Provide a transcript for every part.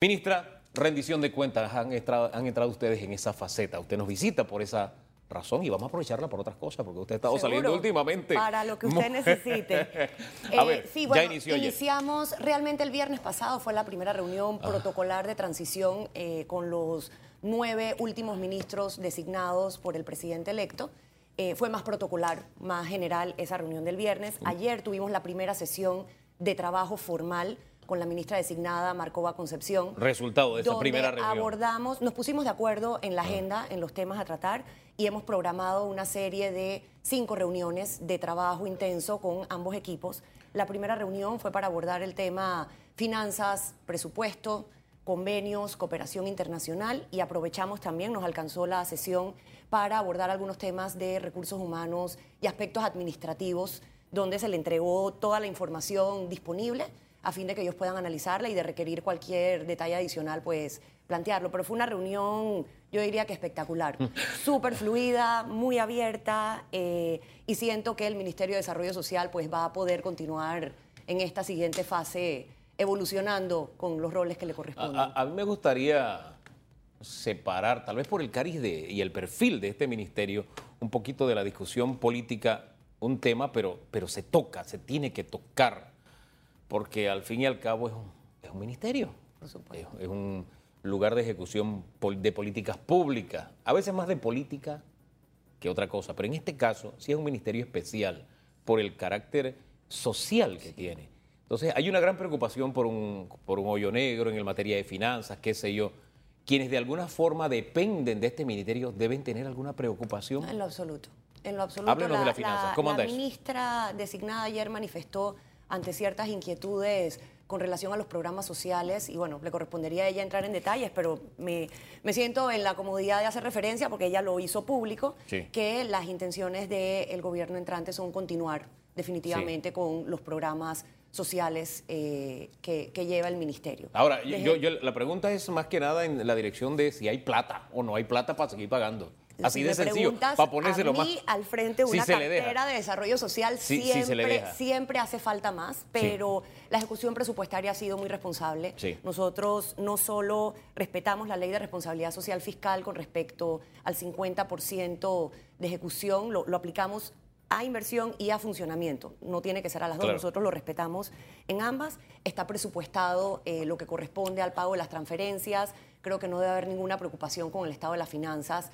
Ministra, rendición de cuentas, han entrado, han entrado ustedes en esa faceta. Usted nos visita por esa razón y vamos a aprovecharla por otras cosas, porque usted ha estado Seguro, saliendo últimamente. Para lo que usted necesite. a Eh, ver, sí, ya bueno, ayer. iniciamos, realmente el viernes pasado fue la primera reunión protocolar de transición eh, con los nueve últimos ministros designados por el presidente electo. Eh, fue más protocolar, más general esa reunión del viernes. Ayer tuvimos la primera sesión de trabajo formal con la ministra designada Marcova Concepción. Resultado de esa donde primera reunión. abordamos, nos pusimos de acuerdo en la agenda, en los temas a tratar, y hemos programado una serie de cinco reuniones de trabajo intenso con ambos equipos. La primera reunión fue para abordar el tema finanzas, presupuesto, convenios, cooperación internacional y aprovechamos también, nos alcanzó la sesión para abordar algunos temas de recursos humanos y aspectos administrativos, donde se le entregó toda la información disponible a fin de que ellos puedan analizarla y de requerir cualquier detalle adicional, pues plantearlo. Pero fue una reunión, yo diría que espectacular, súper fluida, muy abierta eh, y siento que el Ministerio de Desarrollo Social pues va a poder continuar en esta siguiente fase evolucionando con los roles que le corresponden. A, a- a mí me gustaría separar, tal vez por el cariz de- y el perfil de este ministerio, un poquito de la discusión política, un tema, pero, pero se toca, se tiene que tocar, porque al fin y al cabo es un, es un ministerio, Por supuesto. es, es un lugar de ejecución de políticas públicas, a veces más de política que otra cosa, pero en este caso sí es un ministerio especial por el carácter social que tiene. Entonces hay una gran preocupación por un, por un hoyo negro en el materia de finanzas, qué sé yo. Quienes de alguna forma dependen de este ministerio deben tener alguna preocupación. En lo absoluto. En lo absoluto. Háblenos de las finanzas. ¿Cómo la anda eso? ministra designada ayer manifestó ante ciertas inquietudes con relación a los programas sociales y bueno, le correspondería a ella entrar en detalles, pero me, me siento en la comodidad de hacer referencia porque ella lo hizo público, Sí. que las intenciones del gobierno entrante son continuar definitivamente con los programas sociales eh, que, que lleva el ministerio. Ahora, Desde- yo, yo- la pregunta es más que nada en la dirección de si hay plata o no hay plata para seguir pagando. Así Si de sencillo, para ponérselo a mí, más. al frente Si una cartera de desarrollo social siempre, hace falta más, pero la ejecución presupuestaria ha sido muy responsable. Sí. Nosotros no solo respetamos la ley de responsabilidad social fiscal con respecto al 50% de ejecución, lo, lo aplicamos a inversión y a funcionamiento. No tiene que ser a las dos, Claro. nosotros lo respetamos en ambas. Está presupuestado eh, lo que corresponde al pago de las transferencias. Creo que no debe haber ninguna preocupación con el estado de las finanzas.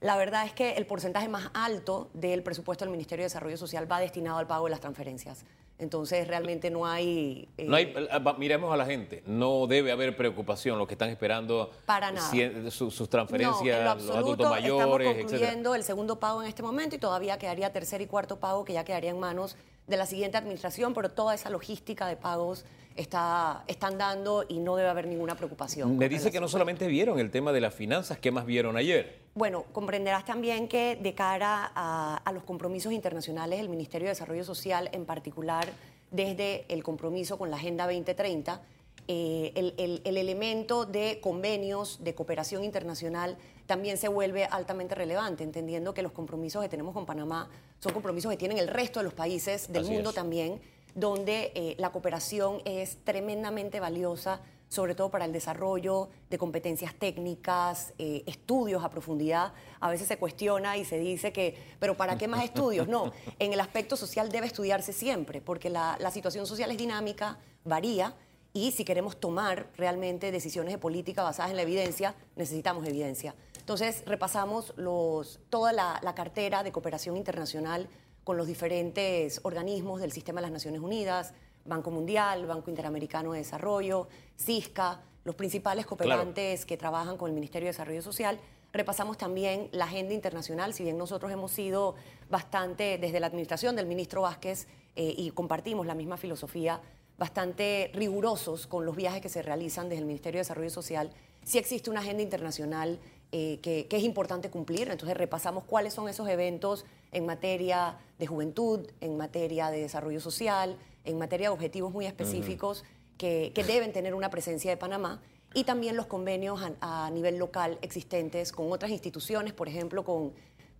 La verdad es que el porcentaje más alto del presupuesto del Ministerio de Desarrollo Social va destinado al pago de las transferencias. Entonces, realmente no hay... eh, No hay, va- miremos a la gente, no debe haber preocupación, los que están esperando Para nada. cien- su- sus transferencias, en lo los adultos mayores, estamos etcétera. concluyendo el segundo pago en este momento y todavía quedaría tercer y cuarto pago que ya quedaría en manos de la siguiente administración, pero toda esa logística de pagos está, están dando y no debe haber ninguna preocupación. Me dice que no solamente vieron el tema de las finanzas, ¿qué más vieron ayer? Bueno, comprenderás también que de cara a, a los compromisos internacionales, el Ministerio de Desarrollo Social, en particular desde el compromiso con la Agenda 2030, eh, el, el- el elemento de convenios de cooperación internacional también se vuelve altamente relevante, entendiendo que los compromisos que tenemos con Panamá son compromisos que tienen el resto de los países del Así mundo es. también, donde eh, la cooperación es tremendamente valiosa, sobre todo para el desarrollo de competencias técnicas, eh, estudios a profundidad. A veces se cuestiona y se dice que, pero ¿para qué más estudios? No, en el aspecto social debe estudiarse siempre, porque la, la situación social es dinámica, varía, y si queremos tomar realmente decisiones de política basadas en la evidencia, necesitamos evidencia. Entonces, repasamos los, toda la, la cartera de cooperación internacional con los diferentes organismos del sistema de las Naciones Unidas, Banco Mundial, Banco Interamericano de Desarrollo, CISCA, los principales cooperantes que trabajan con el Ministerio de Desarrollo Social. Repasamos también la agenda internacional, si bien nosotros hemos sido bastante, desde la administración del ministro Vázquez, eh, y compartimos la misma filosofía, bastante rigurosos con los viajes que se realizan desde el Ministerio de Desarrollo Social, sí existe una agenda internacional eh, que, que es importante cumplir. Entonces repasamos cuáles son esos eventos en materia de juventud, en materia de desarrollo social, en materia de objetivos muy específicos que, que deben tener una presencia de Panamá. Y también los convenios a, a nivel local existentes con otras instituciones, por ejemplo, con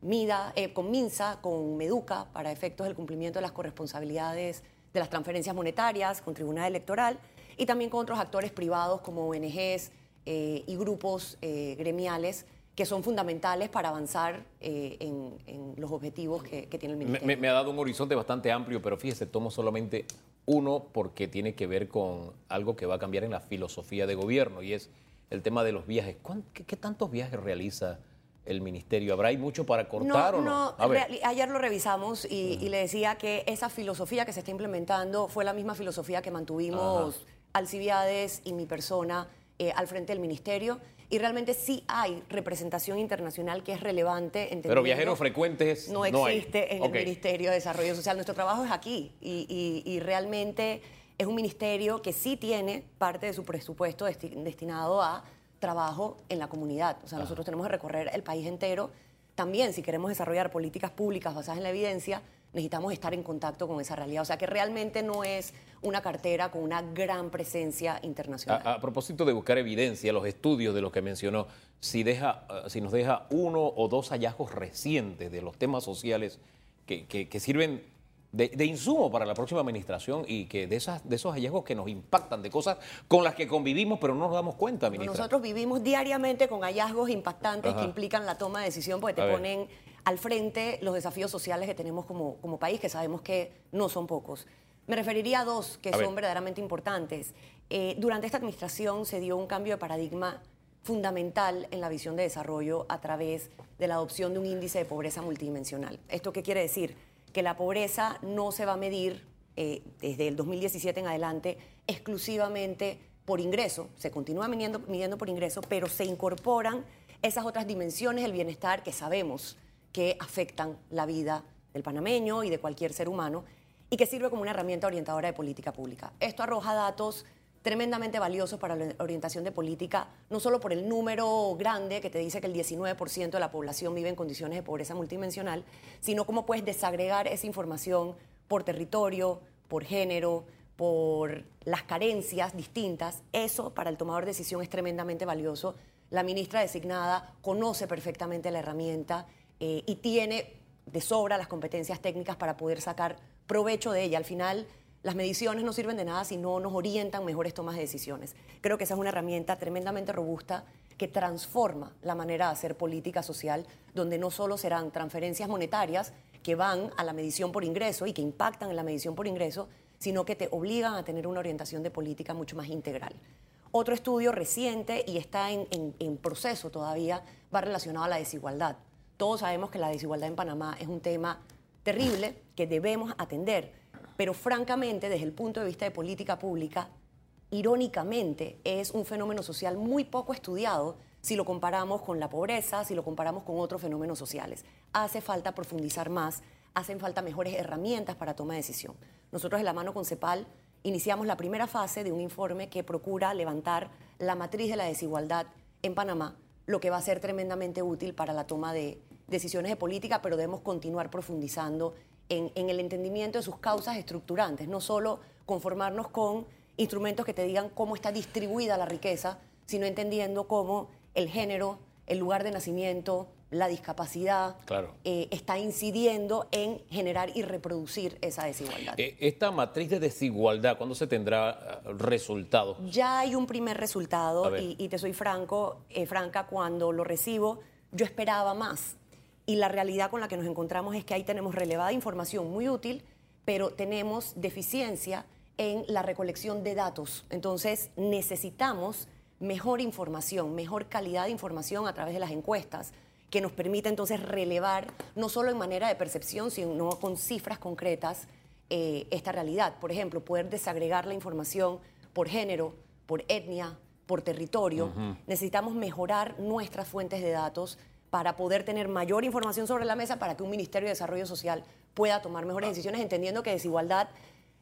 MIDA, eh, con MINSA, con MEDUCA, para efectos del cumplimiento de las corresponsabilidades de las transferencias monetarias, con Tribunal Electoral, y también con otros actores privados como ONGs eh, y grupos eh, gremiales que son fundamentales para avanzar eh, en, los objetivos que, tiene el Ministerio. Me, ha dado un horizonte bastante amplio, pero fíjese, tomo solamente uno porque tiene que ver con algo que va a cambiar en la filosofía de gobierno y es el tema de los viajes. ¿Qué, tantos viajes realiza el ministerio? ¿Habrá mucho para cortar o no? no ayer lo revisamos y, le decía que esa filosofía que se está implementando fue la misma filosofía que mantuvimos Alcibiades y mi persona eh, al frente del ministerio y realmente sí hay representación internacional que es relevante. Pero viajeros frecuentes no existe en el Ministerio de Desarrollo Social. Nuestro trabajo es aquí y, realmente es un ministerio que sí tiene parte de su presupuesto destinado a trabajo en la comunidad. O sea, nosotros tenemos que recorrer el país entero. También, si queremos desarrollar políticas públicas basadas en la evidencia, necesitamos estar en contacto con esa realidad. O sea que realmente no es una cartera con una gran presencia internacional. A, propósito de buscar evidencia, los estudios de los que mencionó, si, deja, eh, si nos deja uno o dos hallazgos recientes de los temas sociales que, sirven de, insumo para la próxima administración y que de, esas, de esos hallazgos que nos impactan, de cosas con las que convivimos pero no nos damos cuenta, ministra. Nosotros vivimos diariamente con hallazgos impactantes que implican la toma de decisión porque te ponen al frente los desafíos sociales que tenemos como, como país, que sabemos que no son pocos. Me referiría a dos que son verdaderamente importantes. Eh, durante esta administración se dio un cambio de paradigma fundamental en la visión de desarrollo a través de la adopción de un índice de pobreza multidimensional. ¿Esto qué quiere decir? Que la pobreza no se va a medir eh, desde el 2017 en adelante exclusivamente por ingreso, se continúa midiendo, midiendo por ingreso, pero se incorporan esas otras dimensiones del bienestar que sabemos que afectan la vida del panameño y de cualquier ser humano y que sirve como una herramienta orientadora de política pública. Esto arroja datos tremendamente valiosos para la orientación de política, no solo por el número grande que te dice que el 19% de la población vive en condiciones de pobreza multidimensional, sino cómo puedes desagregar esa información por territorio, por género, por las carencias distintas. Eso para el tomador de decisión es tremendamente valioso. La ministra designada conoce perfectamente la herramienta eh, y tiene de sobra las competencias técnicas para poder sacar provecho de ella. Al final, las mediciones no sirven de nada si no nos orientan mejores tomas de decisiones. Creo que esa es una herramienta tremendamente robusta que transforma la manera de hacer política social, donde no solo serán transferencias monetarias que van a la medición por ingreso y que impactan en la medición por ingreso, sino que te obligan a tener una orientación de política mucho más integral. Otro estudio reciente y está en, en proceso todavía va relacionado a la desigualdad. Todos sabemos que la desigualdad en Panamá es un tema terrible que debemos atender, pero francamente, desde el punto de vista de política pública, irónicamente es un fenómeno social muy poco estudiado si lo comparamos con la pobreza, si lo comparamos con otros fenómenos sociales. Hace falta profundizar más, hacen falta mejores herramientas para toma de decisión. Nosotros en la mano con CEPAL iniciamos la primera fase de un informe que procura levantar la matriz de la desigualdad en Panamá, lo que va a ser tremendamente útil para la toma de decisiones de política, pero debemos continuar profundizando en, el entendimiento de sus causas estructurantes, no solo conformarnos con instrumentos que te digan cómo está distribuida la riqueza, sino entendiendo cómo el género, el lugar de nacimiento, la discapacidad eh, está incidiendo en generar y reproducir esa desigualdad. Eh, esta matriz de desigualdad, ¿cuándo se tendrá eh, resultados? Ya hay un primer resultado y, y, te soy franco, franca, cuando lo recibo, yo esperaba más y la realidad con la que nos encontramos es que ahí tenemos relevada información muy útil, pero tenemos deficiencia en la recolección de datos. Entonces necesitamos mejor información, mejor calidad de información a través de las encuestas que nos permita entonces relevar, no solo en manera de percepción, sino con cifras concretas, eh, esta realidad. Por ejemplo, poder desagregar la información por género, por etnia, por territorio. Necesitamos mejorar nuestras fuentes de datos para poder tener mayor información sobre la mesa para que un Ministerio de Desarrollo Social pueda tomar mejores decisiones, entendiendo que desigualdad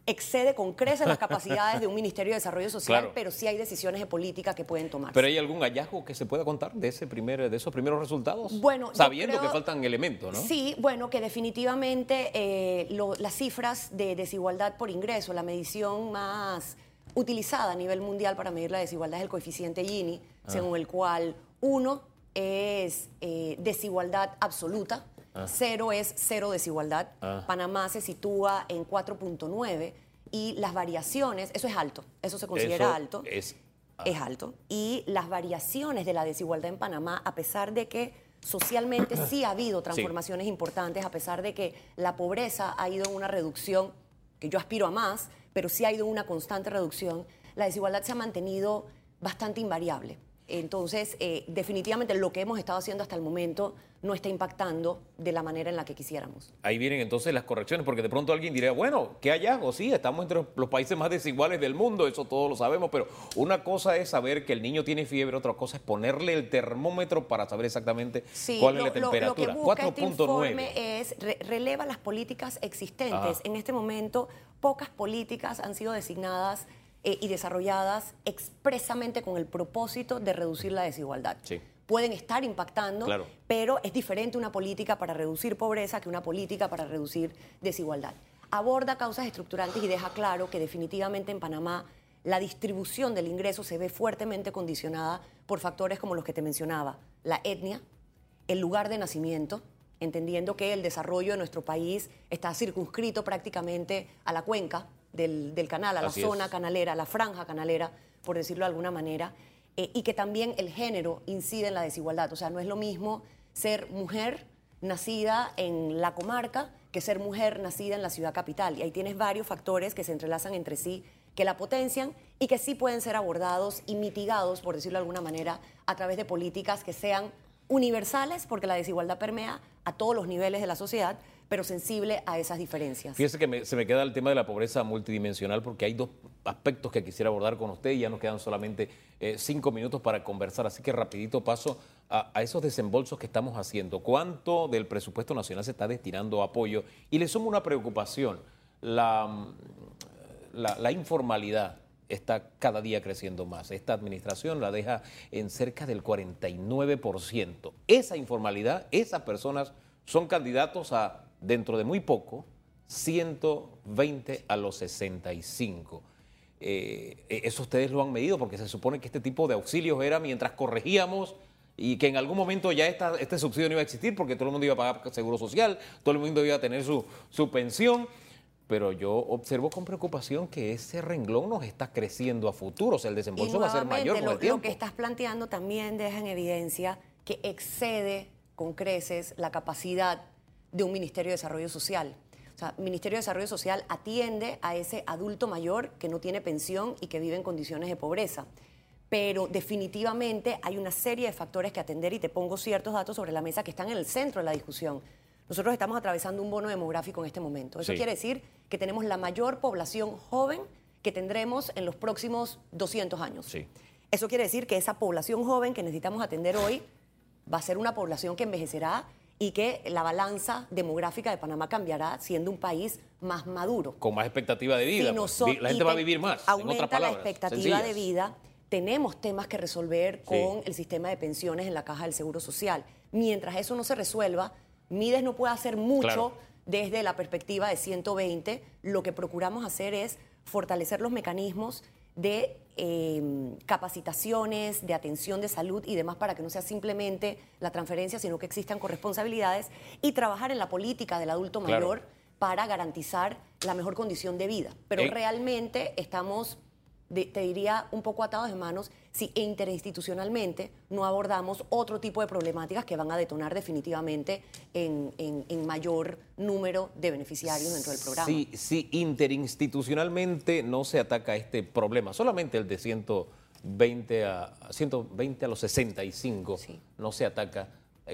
excede con creces las capacidades de un Ministerio de Desarrollo Social, pero sí hay decisiones de política que pueden tomar. ¿Pero hay algún hallazgo que se pueda contar de, ese primer, de esos primeros resultados? Bueno, Sabiendo que faltan elementos, ¿no? Sí, bueno, que definitivamente eh, las cifras de desigualdad por ingreso, la medición más utilizada a nivel mundial para medir la desigualdad es el coeficiente Gini, ah. según el cual uno es eh, desigualdad absoluta, ah. cero es cero desigualdad. Ah. Panamá se sitúa en 4.9 y las variaciones, eso es alto, eso se considera Eso alto. Es, es alto. Y las variaciones de la desigualdad en Panamá, a pesar de que socialmente sí ha habido transformaciones importantes, a pesar de que la pobreza ha ido en una reducción, que yo aspiro a más, pero sí ha ido en una constante reducción, la desigualdad se ha mantenido bastante invariable. Entonces, eh, definitivamente lo que hemos estado haciendo hasta el momento no está impactando de la manera en la que quisiéramos. Ahí vienen entonces las correcciones, porque de pronto alguien diría, bueno, ¿qué hallazgo? Sí, estamos entre los países más desiguales del mundo, eso todos lo sabemos, pero una cosa es saber que el niño tiene fiebre, otra cosa es ponerle el termómetro para saber exactamente Sí, cuál es la temperatura. Lo que busca este 4.9. informe es re- releva las políticas existentes. Ajá. En este momento, pocas políticas han sido designadas eh, y desarrolladas expresamente con el propósito de reducir la desigualdad. Sí. Pueden estar impactando, Claro. pero es diferente una política para reducir pobreza que una política para reducir desigualdad. Aborda causas estructurantes y deja claro que definitivamente en Panamá la distribución del ingreso se ve fuertemente condicionada por factores como los que te mencionaba, la etnia, el lugar de nacimiento, entendiendo que el desarrollo de nuestro país está circunscrito prácticamente a la cuenca del, del canal, a la es. zona canalera, a la franja canalera, por decirlo de alguna manera, eh, y que también el género incide en la desigualdad. O sea, no es lo mismo ser mujer nacida en la comarca que ser mujer nacida en la ciudad capital. Y ahí tienes varios factores que se entrelazan entre sí, que la potencian y que sí pueden ser abordados y mitigados, por decirlo de alguna manera, a través de políticas que sean universales, porque la desigualdad permea a todos los niveles de la sociedad, pero sensible a esas diferencias. Fíjese que se me queda el tema de la pobreza multidimensional porque hay dos aspectos que quisiera abordar con usted y ya nos quedan solamente eh, cinco minutos para conversar, así que rapidito paso a, esos desembolsos que estamos haciendo. ¿Cuánto del presupuesto nacional se está destinando a apoyo? Y le sumo una preocupación, la, mm, la informalidad está cada día creciendo más. Esta administración la deja en cerca del 49%. Esa informalidad, esas personas son candidatos a, dentro de muy poco, 120 a los 65. Eh, eh, eso ustedes lo han medido porque se supone que este tipo de auxilios era mientras corregíamos y que en algún momento ya esta- este subsidio no iba a existir porque todo el mundo iba a pagar seguro social, todo el mundo iba a tener su, su pensión. Pero yo observo con preocupación que ese renglón nos está creciendo a futuro, o sea, el desembolso va a ser mayor con lo, el tiempo. lo que estás planteando también deja en evidencia que excede con creces la capacidad de un Ministerio de Desarrollo Social. O sea, Ministerio de Desarrollo Social atiende a ese adulto mayor que no tiene pensión y que vive en condiciones de pobreza. Pero definitivamente hay una serie de factores que atender y te pongo ciertos datos sobre la mesa que están en el centro de la discusión. Nosotros estamos atravesando un bono demográfico en este momento. Eso Sí. quiere decir que tenemos la mayor población joven que tendremos en los próximos 200 años. Sí. Eso quiere decir que esa población joven que necesitamos atender hoy va a ser una población que envejecerá y que la balanza demográfica de Panamá cambiará siendo un país más maduro. Con más expectativa de vida. Si pues. Vi- la gente va a vivir más. en Aumenta la expectativa de vida. Tenemos temas que resolver Sí. con el sistema de pensiones en la caja del Seguro Social. Mientras eso no se resuelva, Mides no puede hacer mucho Claro. desde la perspectiva de 120. Lo que procuramos hacer es fortalecer los mecanismos de eh, capacitaciones, de atención de salud y demás para que no sea simplemente la transferencia, sino que existan corresponsabilidades y trabajar en la política del adulto Claro. mayor para garantizar la mejor condición de vida. Pero Eh. realmente estamos, de- te diría, un poco atados de manos si interinstitucionalmente no abordamos otro tipo de problemáticas que van a detonar definitivamente en, en- en mayor número de beneficiarios dentro del programa. Sí, sí, interinstitucionalmente no se ataca este problema, solamente el de 120 a, a 120 a los 65 Sí. no se ataca.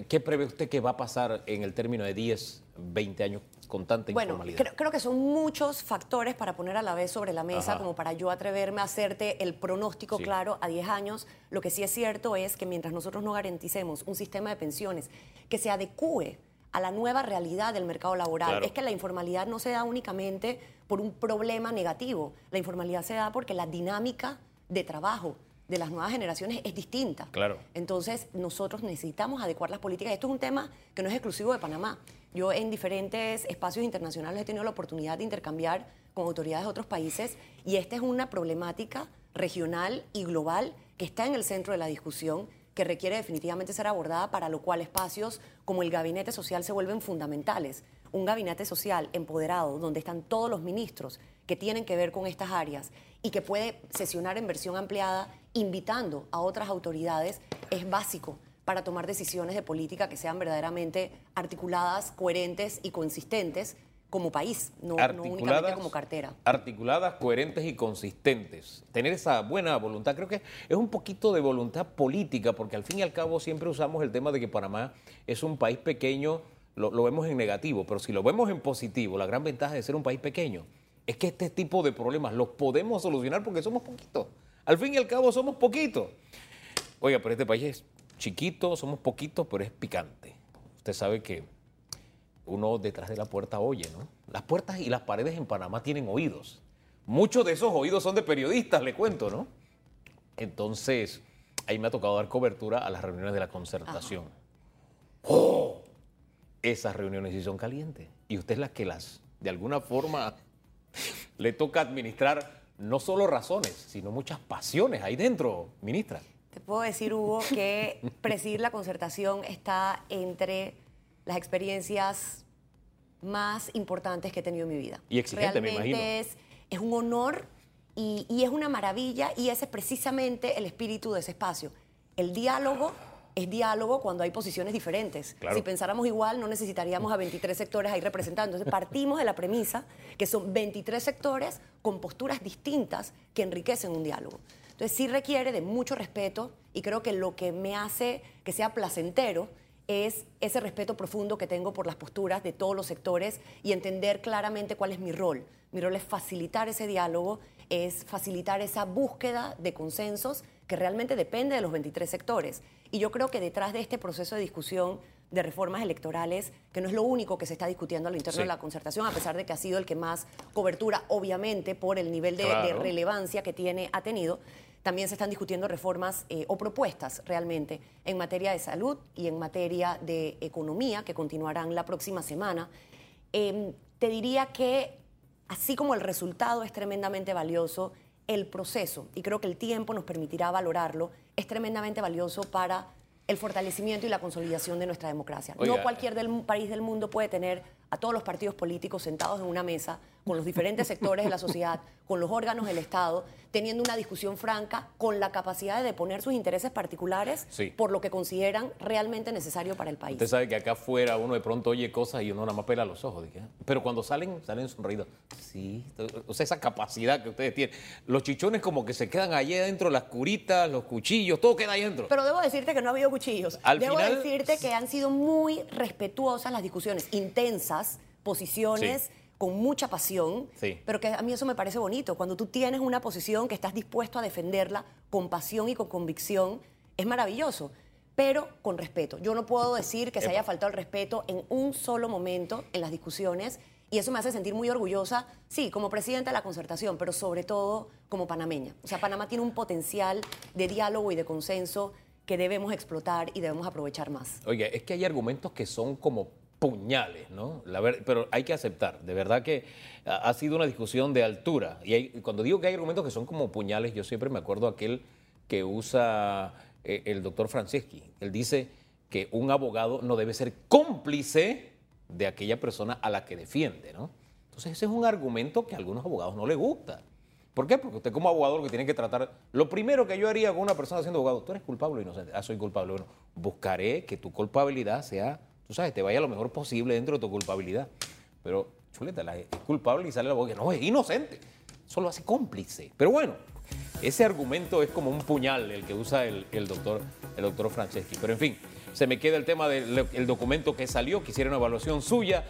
¿Qué prevé usted que va a pasar en el término de 10, 20 años con tanta Bueno, informalidad? creo, creo que son muchos factores para poner a la vez sobre la mesa, Ajá. como para yo atreverme a hacerte el pronóstico Sí. claro a 10 años. Lo que sí es cierto es que mientras nosotros no garanticemos un sistema de pensiones que se adecue a la nueva realidad del mercado laboral, Claro. es que la informalidad no se da únicamente por un problema negativo, la informalidad se da porque la dinámica de trabajo de las nuevas generaciones es distinta. Claro. Entonces, nosotros necesitamos adecuar las políticas. Esto es un tema que no es exclusivo de Panamá. Yo en diferentes espacios internacionales he tenido la oportunidad de intercambiar con autoridades de otros países y esta es una problemática regional y global que está en el centro de la discusión que requiere definitivamente ser abordada, para lo cual espacios como el Gabinete Social se vuelven fundamentales. Un gabinete social empoderado, donde están todos los ministros que tienen que ver con estas áreas y que puede sesionar en versión ampliada invitando a otras autoridades, es básico para tomar decisiones de política que sean verdaderamente articuladas, coherentes y consistentes como país, no, únicamente como cartera. Articuladas, coherentes y consistentes. Tener esa buena voluntad, creo que es un poquito de voluntad política, porque al fin y al cabo siempre usamos el tema de que Panamá es un país pequeño, lo, lo vemos en negativo, pero si lo vemos en positivo, la gran ventaja de ser un país pequeño es que este tipo de problemas los podemos solucionar porque somos poquitos. Al fin y al cabo somos poquitos. Oiga, pero este país es chiquito, somos poquitos, pero es picante. Usted sabe que uno detrás de la puerta oye, ¿no? Las puertas y las paredes en Panamá tienen oídos. Muchos de esos oídos son de periodistas, le cuento, ¿no? Entonces, ahí me ha tocado dar cobertura a las reuniones de la concertación. ¡Oh! Esas reuniones sí son calientes. Y usted es la que las, de alguna forma, le toca administrar no solo razones, sino muchas pasiones ahí dentro, ministra. Te puedo decir, Hugo, que presidir la concertación está entre las experiencias más importantes que he tenido en mi vida. Y exigente, me imagino. Es, es un honor y, y es una maravilla y ese es precisamente el espíritu de ese espacio. El diálogo es diálogo cuando hay posiciones diferentes. Claro. Si pensáramos igual, no necesitaríamos a 23 sectores ahí representando. Entonces, partimos de la premisa que son 23 sectores con posturas distintas que enriquecen un diálogo. Entonces, sí requiere de mucho respeto y creo que lo que me hace que sea placentero es ese respeto profundo que tengo por las posturas de todos los sectores y entender claramente cuál es mi rol. Mi rol es facilitar ese diálogo, es facilitar esa búsqueda de consensos que realmente depende de los 23 sectores. Y yo creo que detrás de este proceso de discusión de reformas electorales, que no es lo único que se está discutiendo a lo interno Sí. de la concertación, a pesar de que ha sido el que más cobertura, obviamente, por el nivel de, relevancia que tiene, ha tenido, también se están discutiendo reformas eh, o propuestas realmente en materia de salud y en materia de economía, que continuarán la próxima semana. Em, te diría que, así como el resultado es tremendamente valioso, el proceso, y creo que el tiempo nos permitirá valorarlo, es tremendamente valioso para el fortalecimiento y la consolidación de nuestra democracia. Oiga. No cualquier del- país del mundo puede tener a todos los partidos políticos sentados en una mesa, con los diferentes sectores de la sociedad, con los órganos del Estado, teniendo una discusión franca, con la capacidad de poner sus intereses particulares Sí. por lo que consideran realmente necesario para el país. Usted sabe que acá afuera uno de pronto oye cosas y uno nada más pela los ojos. "Ah". Pero cuando salen, salen sonridos. Sí, o sea, esa capacidad que ustedes tienen. Los chichones como que se quedan allí adentro, las curitas, los cuchillos, todo queda ahí adentro. Pero debo decirte que no ha habido cuchillos. Al debo final- decirte que han sido muy respetuosas las discusiones, intensas, posiciones Sí. Con mucha pasión, Sí. pero que a mí eso me parece bonito. Cuando tú tienes una posición que estás dispuesto a defenderla con pasión y con convicción, es maravilloso, pero con respeto. Yo no puedo decir que se haya faltado el respeto en un solo momento en las discusiones. Y eso me hace sentir muy orgullosa, sí, como presidenta de la concertación, pero sobre todo como panameña. O sea, Panamá tiene un potencial de diálogo y de consenso que debemos explotar y debemos aprovechar más. Oiga, es que hay argumentos que son como puñales, ¿no? Pero hay que aceptar, de verdad que ha sido una discusión de altura. Y cuando digo que hay argumentos que son como puñales, yo siempre me acuerdo aquel que usa eh, el doctor Franceschi. Él dice que un abogado no debe ser cómplice de aquella persona a la que defiende, ¿no? Entonces ese es un argumento que a algunos abogados no les gusta. ¿Por qué? Porque usted como abogado lo que tiene que tratar, lo primero que yo haría con una persona siendo abogado, tú eres culpable o inocente, ah, soy culpable, bueno, buscaré que tu culpabilidad sea, tú sabes, te vaya lo mejor posible dentro de tu culpabilidad. Pero, chuleta, la, es culpable y sale el abogado que no, es inocente, eso lo hace cómplice. Pero bueno, ese argumento es como un puñal el que usa el, el doctor, el doctor Franceschi. Pero en fin, se me queda el tema del el documento que salió, quisiera una evaluación suya.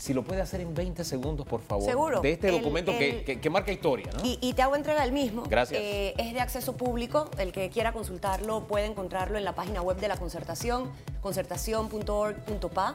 Si lo puede hacer en 20 segundos, por favor. Seguro. De este El- documento que, el- que- que marca historia, ¿no? Y, y te hago entrega del mismo. Gracias. Eh, es de acceso público. El que quiera consultarlo puede encontrarlo en la página web de la concertación, concertación.org.pa.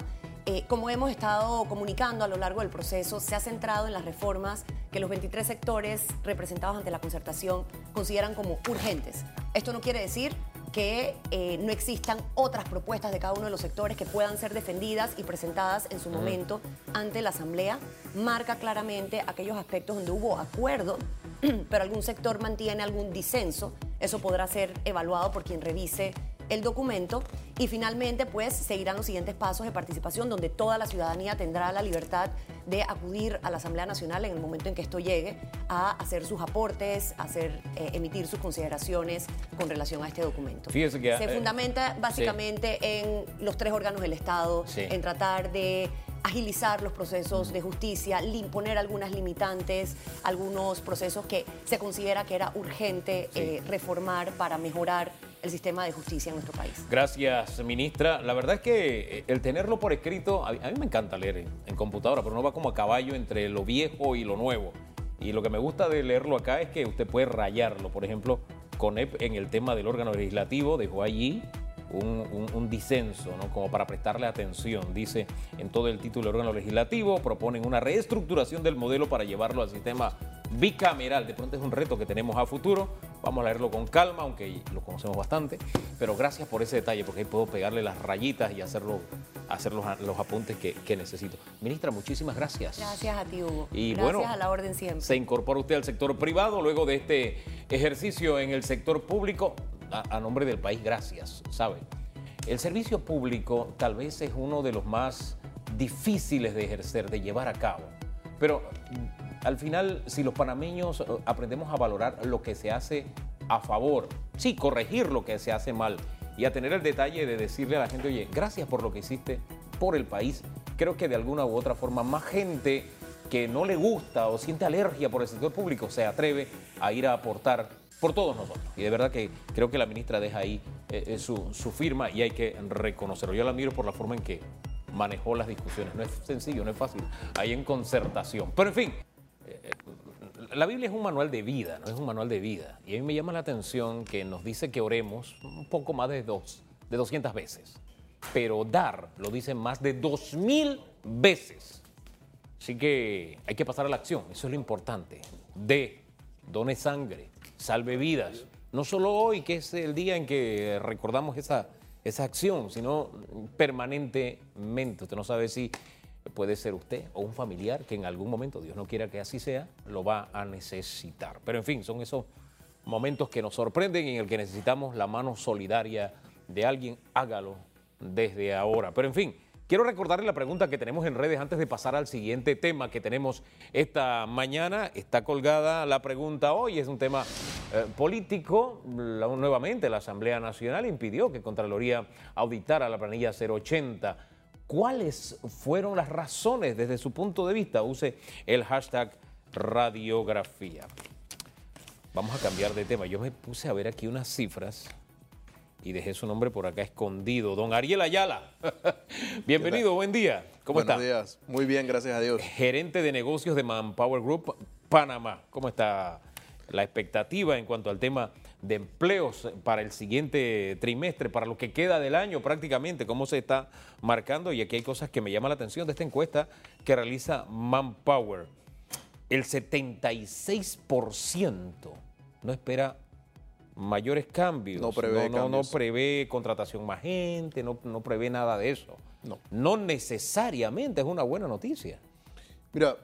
Eh, como hemos estado comunicando a lo largo del proceso, se ha centrado en las reformas que los 23 sectores representados ante la concertación consideran como urgentes. Esto no quiere decir que eh, no existan otras propuestas de cada uno de los sectores que puedan ser defendidas y presentadas en su momento ante la Asamblea. Marca claramente aquellos aspectos donde hubo acuerdo, pero algún sector mantiene algún disenso. Eso podrá ser evaluado por quien revise el documento y finalmente pues seguirán los siguientes pasos de participación donde toda la ciudadanía tendrá la libertad de acudir a la Asamblea Nacional en el momento en que esto llegue a hacer sus aportes, a hacer, eh, emitir sus consideraciones con relación a este documento. Fíjese que, Se eh, fundamenta básicamente en los tres órganos del Estado, Sí. en tratar de agilizar los procesos de justicia, lim- poner algunas limitantes, algunos procesos que se considera que era urgente Sí. eh, reformar para mejorar el sistema de justicia en nuestro país. Gracias, ministra. La verdad es que eh, el tenerlo por escrito, a mí, me encanta leer en, en computadora, pero no va como a caballo entre lo viejo y lo nuevo. Y lo que me gusta de leerlo acá es que usted puede rayarlo. Por ejemplo, CONEP en el tema del órgano legislativo dejó allí un, un- un disenso, ¿no? como para prestarle atención. Dice en todo el título del órgano legislativo, proponen una reestructuración del modelo para llevarlo al sistema bicameral. De pronto es un reto que tenemos a futuro. Vamos a leerlo con calma, aunque lo conocemos bastante. Pero gracias por ese detalle, porque ahí puedo pegarle las rayitas y hacerlo, hacer los, los apuntes que, que necesito. Ministra, muchísimas gracias. Gracias a ti, Hugo. Y Gracias bueno, a la orden siempre. Se incorpora usted al sector privado luego de este ejercicio en el sector público. A, nombre del país, gracias. ¿Sabe? El servicio público tal vez es uno de los más difíciles de ejercer, de llevar a cabo. Pero al final, si los panameños eh, aprendemos a valorar lo que se hace a favor, sí, corregir lo que se hace mal y a tener el detalle de decirle a la gente, oye, gracias por lo que hiciste por el país, creo que de alguna u otra forma más gente que no le gusta o siente alergia por el sector público se atreve a ir a aportar por todos nosotros. Y de verdad que creo que la ministra deja ahí eh, eh, su, firma y hay que reconocerlo. Yo la admiro por la forma en que manejó las discusiones. No es sencillo, no es fácil. Hay en concertación. Pero en fin, eh, la Biblia es un manual de vida, no es un manual de vida. Y a mí me llama la atención que nos dice que oremos un poco más de dos, de 200 veces. Pero dar lo dice más de 2000 veces. Así que hay que pasar a la acción, eso es lo importante. De, done sangre, salve vidas. No solo hoy, que es el día en que recordamos esa, esa acción, sino permanentemente. Usted no sabe si puede ser usted o un familiar que en algún momento, Dios no quiera que así sea, lo va a necesitar. Pero en fin, son esos momentos que nos sorprenden y en el que necesitamos la mano solidaria de alguien. Hágalo desde ahora. Pero en fin. Quiero recordarle la pregunta que tenemos en redes antes de pasar al siguiente tema que tenemos esta mañana. Está colgada la pregunta hoy, es un tema eh, político. Nuevamente, la Asamblea Nacional impidió que Contraloría auditara la planilla 080. ¿Cuáles fueron las razones desde su punto de vista? Use el hashtag radiografía. Vamos a cambiar de tema. Yo me puse a ver aquí unas cifras y dejé su nombre por acá escondido. Don Ariel Ayala. Bienvenido, buen día. ¿Cómo Buenos está? días. Muy bien, gracias a Dios. Gerente de negocios de Manpower Group Panamá. ¿Cómo está la expectativa en cuanto al tema de empleos para el siguiente trimestre, para lo que queda del año prácticamente? ¿Cómo se está marcando? Y aquí hay cosas que me llaman la atención de esta encuesta que realiza Manpower. El 76% no espera mayores cambios. No prevé no, no, cambios. prevé contratación más gente, no, no prevé nada de eso. No. No necesariamente es una buena noticia. Mira,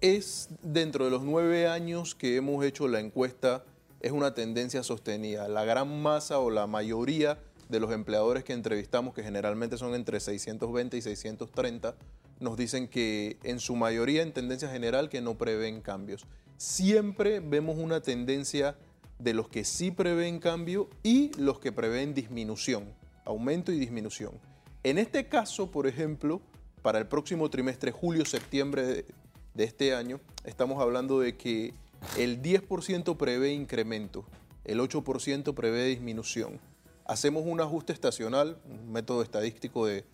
es dentro de los nueve años que hemos hecho la encuesta, es una tendencia sostenida. La gran masa o la mayoría de los empleadores que entrevistamos, que generalmente son entre 620 y 630, nos dicen que en su mayoría, en tendencia general, que no prevén cambios. Siempre vemos una tendencia de los que sí prevén cambio y los que prevén disminución, aumento y disminución. En este caso, por ejemplo, para el próximo trimestre, julio-septiembre de, de este año, estamos hablando de que el 10% prevé incremento, el 8% prevé disminución. Hacemos un ajuste estacional, un método estadístico de,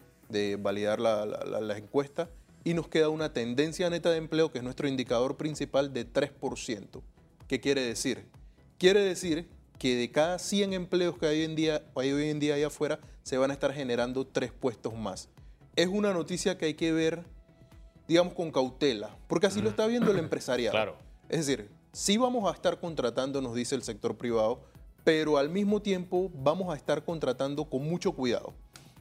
validar la- la encuesta, y nos queda una tendencia neta de empleo, que es nuestro indicador principal, de 3%. ¿Qué quiere decir? Quiere decir que de cada 100 empleos que hay, en día, hay hoy en día allá afuera, se van a estar generando tres puestos más. Es una noticia que hay que ver, digamos, con cautela, porque así lo está viendo el empresariado. Claro. Es decir, sí vamos a estar contratando, nos dice el sector privado, pero al mismo tiempo vamos a estar contratando con mucho cuidado.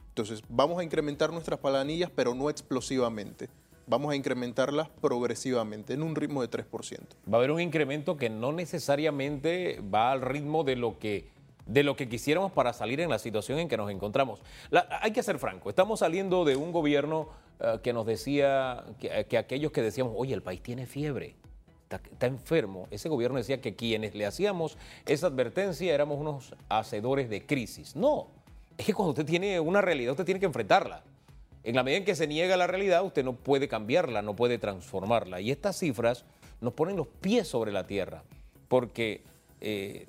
Entonces, vamos a incrementar nuestras planillas, pero no explosivamente. Vamos a incrementarlas progresivamente, en un ritmo de 3%. Va a haber un incremento que no necesariamente va al ritmo de lo que de lo que quisiéramos para salir en la situación en que nos encontramos. La- hay que ser franco, estamos saliendo de un gobierno eh, que nos decía, que, que aquellos que decíamos, oye, el país tiene fiebre, está, está enfermo, ese gobierno decía que quienes le hacíamos esa advertencia éramos unos hacedores de crisis. No, es que cuando usted tiene una realidad, usted tiene que enfrentarla. En la medida en que se niega la realidad, usted no puede cambiarla, no puede transformarla. Y estas cifras nos ponen los pies sobre la tierra, porque eh,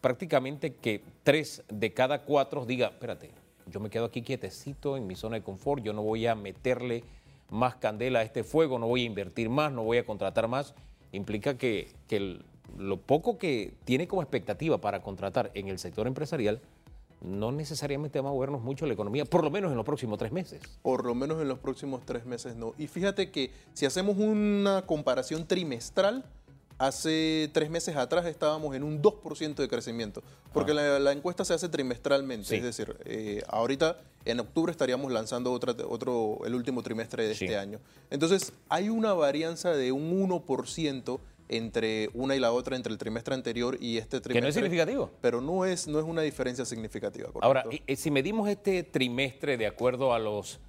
prácticamente que tres de cada cuatro diga, espérate, yo me quedo aquí quietecito en mi zona de confort, yo no voy a meterle más candela a este fuego, no voy a invertir más, no voy a contratar más, implica que, que lo poco que tiene como expectativa para contratar en el sector empresarial no necesariamente va a movernos mucho la economía, por lo menos en los próximos tres meses. Por lo menos en los próximos tres meses no. Y fíjate que si hacemos una comparación trimestral, hace tres meses atrás estábamos en un 2% de crecimiento, porque la, la encuesta se hace trimestralmente, Sí. es decir, eh, ahorita en octubre estaríamos lanzando otra, otro, el último trimestre de Sí. este año. Entonces hay una varianza de un 1% entre una y la otra, entre el trimestre anterior y este trimestre. Que no es significativo. Pero no es, no es una diferencia significativa. ¿correcto? Ahora, si medimos este trimestre de acuerdo a los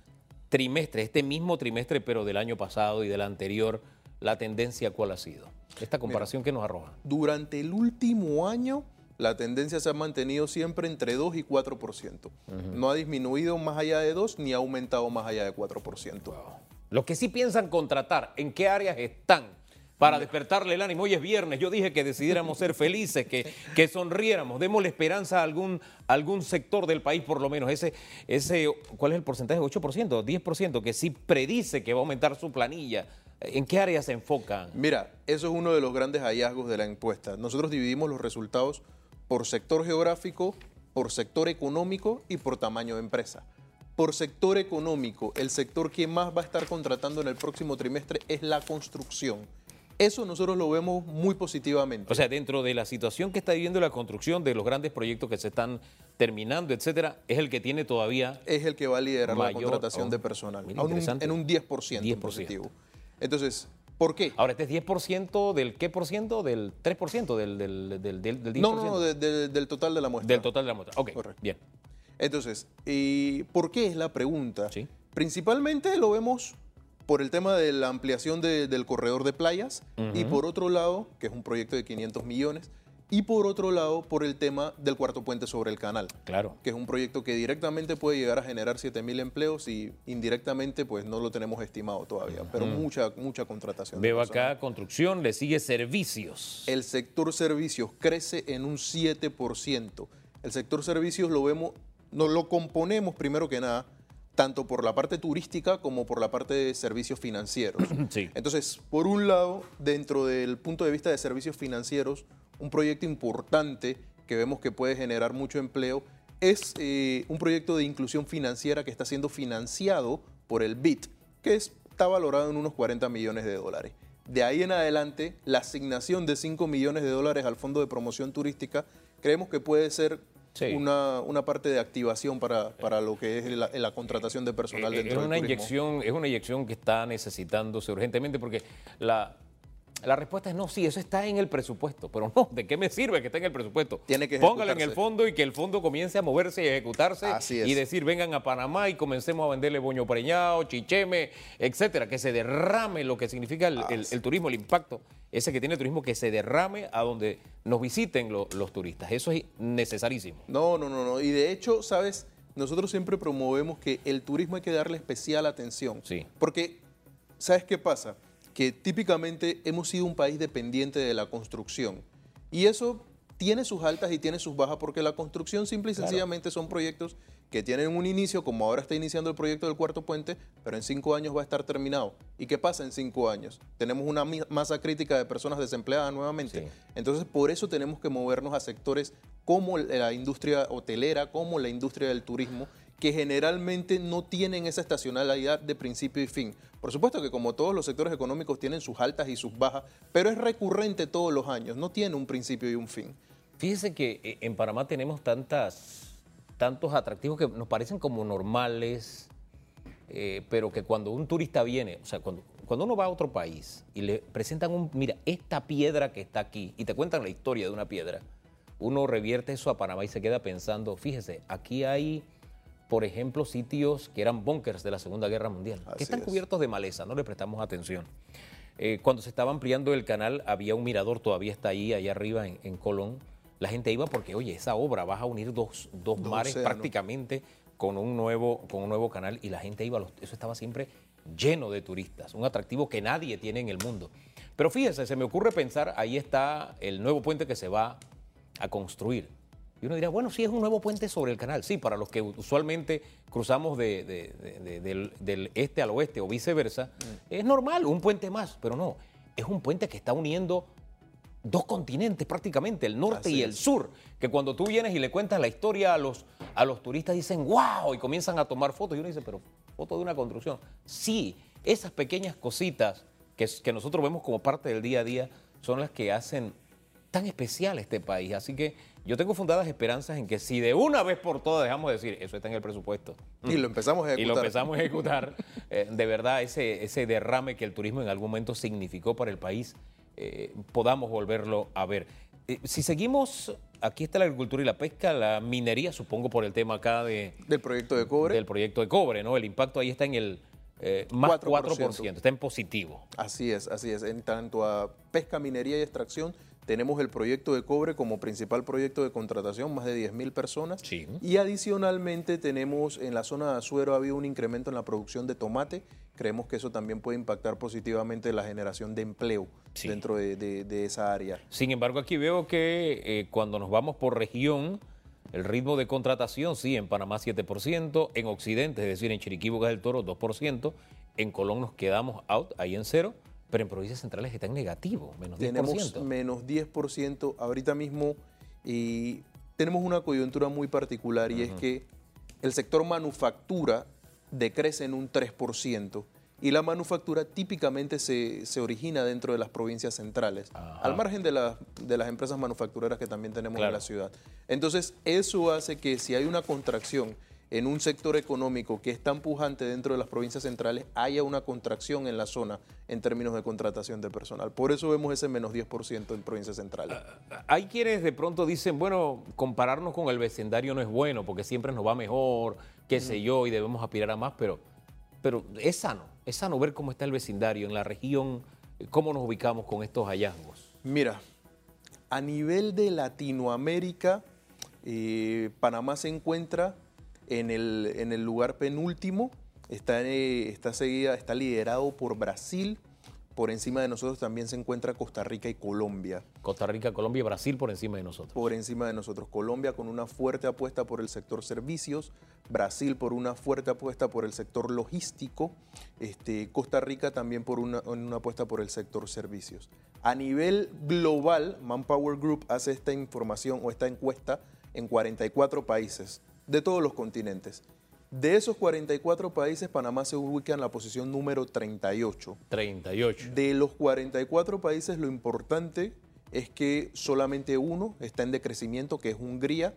trimestres, este mismo trimestre, pero del año pasado y del anterior, la tendencia cuál ha sido? Esta comparación que nos arroja. Durante el último año, la tendencia se ha mantenido siempre entre 2 y 4%. No ha disminuido más allá de 2 ni ha aumentado más allá de 4%. Los que sí piensan contratar, ¿en qué áreas están? Para despertarle el ánimo. Hoy es viernes, yo dije que decidiéramos ser felices, que, que sonriéramos, démosle esperanza a algún, algún sector del país por lo menos. Ese, ese, ¿Cuál es el porcentaje? ¿8%? ¿10%? Que sí predice que va a aumentar su planilla. ¿En qué áreas se enfocan? Mira, eso es uno de los grandes hallazgos de la encuesta. Nosotros dividimos los resultados por sector geográfico, por sector económico y por tamaño de empresa. Por sector económico, el sector que más va a estar contratando en el próximo trimestre es la construcción. Eso nosotros lo vemos muy positivamente. O sea, dentro de la situación que está viviendo la construcción, de los grandes proyectos que se están terminando, etcétera, es el que tiene todavía es el que va a liderar la Mayor, contratación oh, de personal. mira, un- en un 10%, 10%. positivo. Entonces, ¿por qué? Ahora, este es 10% del qué por ciento? Del 3%, del, del, del, del, del 10%. No, no, no, de- de- del total de la muestra. Del total de la muestra. Ok, Correcto. bien. Entonces, ¿y ¿por qué es la pregunta? Sí. Principalmente lo vemos por el tema de la ampliación de- del corredor de playas y por otro lado, que es un proyecto de 500 millones, y por otro lado, por el tema del cuarto puente sobre el canal, Claro. que es un proyecto que directamente puede llegar a generar 7.000 empleos y indirectamente pues no lo tenemos estimado todavía, pero mucha, mucha contratación. Veo acá construcción, le sigue servicios. El sector servicios crece en un 7%. El sector servicios lo vemos, nos lo componemos primero que nada, tanto por la parte turística como por la parte de servicios financieros. Sí. Entonces, por un lado, dentro del punto de vista de servicios financieros, un proyecto importante que vemos que puede generar mucho empleo es eh, un proyecto de inclusión financiera que está siendo financiado por el BIT, que es- está valorado en unos 40 millones de dólares. De ahí en adelante, la asignación de 5 millones de dólares al Fondo de Promoción Turística creemos que puede ser Sí. una, una parte de activación para, para lo que es la, la contratación de personal Eh, dentro es del una turismo. inyección, es una inyección que está necesitándose urgentemente porque la, la respuesta es no, sí, eso está en el presupuesto, pero no, ¿de qué me sirve que esté en el presupuesto? Tiene que Póngalo en el fondo y que el fondo comience a moverse y a ejecutarse Así es. y decir, vengan a Panamá y comencemos a venderle boño preñado, chicheme, etcétera, que se derrame lo que significa el, el- el turismo, el impacto, ese que tiene el turismo, que se derrame a donde nos visiten lo- los turistas. Eso es necesarísimo. No, no, no, no. Y de hecho, sabes, nosotros siempre promovemos que el turismo hay que darle especial atención. Sí. Porque, ¿sabes qué pasa? Que típicamente hemos sido un país dependiente de la construcción. Y eso tiene sus altas y tiene sus bajas porque la construcción simple y sencillamente son proyectos que tienen un inicio, como ahora está iniciando el proyecto del cuarto puente, pero en cinco años va a estar terminado. ¿Y qué pasa en cinco años? Tenemos una masa crítica de personas desempleadas nuevamente. Sí. Entonces, por eso tenemos que movernos a sectores como la industria hotelera, como la industria del turismo, que generalmente no tienen esa estacionalidad de principio y fin. Por supuesto que como todos los sectores económicos tienen sus altas y sus bajas, pero es recurrente todos los años, no tiene un principio y un fin. Fíjese que eh, en Panamá tenemos tantas, tantos atractivos que nos parecen como normales, eh, pero que cuando un turista viene, o sea, cuando, cuando uno va a otro país y le presentan un, mira, esta piedra que está aquí, y te cuentan la historia de una piedra, uno revierte eso a Panamá y se queda pensando, fíjese, aquí hay, por ejemplo, sitios que eran bunkers de la Segunda Guerra Mundial, Así que están es. cubiertos de maleza, no le prestamos atención. Eh, cuando se estaba ampliando el canal, había un mirador, todavía está ahí, allá arriba en, en Colón. La gente iba porque, oye, esa obra vas a unir dos, dos mares prácticamente con un, nuevo, con un nuevo canal y la gente iba, a los- eso estaba siempre lleno de turistas, un atractivo que nadie tiene en el mundo. Pero fíjese, se me ocurre pensar, ahí está el nuevo puente que se va a construir. Y uno dirá, bueno, sí, es un nuevo puente sobre el canal. Sí, para los que usualmente cruzamos de- de- de- de- del, del este al oeste o viceversa, es normal, un puente más, pero no, es un puente que está uniendo dos continentes prácticamente, el norte Así y el es. sur, que cuando tú vienes y le cuentas la historia a los, a los turistas dicen, wow, y comienzan a tomar fotos. Y uno dice, pero foto de una construcción. Sí, esas pequeñas cositas que, que nosotros vemos como parte del día a día son las que hacen tan especial este país. Así que yo tengo fundadas esperanzas en que si de una vez por todas dejamos de decir, eso está en el presupuesto, Y lo empezamos a y ejecutar. lo empezamos a ejecutar, eh, de verdad ese, ese derrame que el turismo en algún momento significó para el país, eh, podamos volverlo a ver. Eh, si seguimos, aquí está la agricultura y la pesca, la minería, supongo por el tema acá de, Del proyecto de cobre. del proyecto de cobre, ¿no? El impacto ahí está en el eh, más 4%. 4%. está en positivo. Así es, así es. En tanto a pesca, minería y extracción, tenemos el proyecto de cobre como principal proyecto de contratación, más de 10.000 personas. Sí. Y adicionalmente tenemos en la zona de Azuero ha habido un incremento en la producción de tomate. Creemos que eso también puede impactar positivamente la generación de empleo Sí. dentro de, de- de esa área. Sin embargo, aquí veo que eh, cuando nos vamos por región, el ritmo de contratación, sí, en Panamá 7%, en Occidente, es decir, en Chiriquí, Bocas del Toro 2%, en Colón nos quedamos out, ahí en cero, pero en provincias centrales está en negativo, menos 10%. Tenemos menos 10% ahorita mismo y tenemos una coyuntura muy particular y es que el sector manufactura decrece en un 3% y la manufactura típicamente se, se origina dentro de las provincias centrales, Ajá. al margen de, la- de las empresas manufactureras que también tenemos Claro. en la ciudad. Entonces, eso hace que si hay una contracción en un sector económico que es tan pujante dentro de las provincias centrales, haya una contracción en la zona en términos de contratación de personal. Por eso vemos ese menos 10% en provincias centrales. Hay quienes de pronto dicen, bueno, compararnos con el vecindario no es bueno porque siempre nos va mejor, qué sé yo, y debemos aspirar a más, pero, pero es sano, es sano ver cómo está el vecindario en la región, cómo nos ubicamos con estos hallazgos. Mira, a nivel de Latinoamérica, eh, Panamá se encuentra en el, en el lugar penúltimo, está, eh, está, seguida, está liderado por Brasil, por encima de nosotros también se encuentra Costa Rica y Colombia. Costa Rica, Colombia y Brasil por encima de nosotros. por encima de nosotros. Colombia con una fuerte apuesta por el sector servicios, Brasil por una fuerte apuesta por el sector logístico, este, Costa Rica también por una, una apuesta por el sector servicios. A nivel global, Manpower Group hace esta información o esta encuesta en 44 países de todos los continentes. De esos 44 países, Panamá se ubica en la posición número 38. 38. De los 44 países, lo importante es que solamente uno está en decrecimiento, que es Hungría.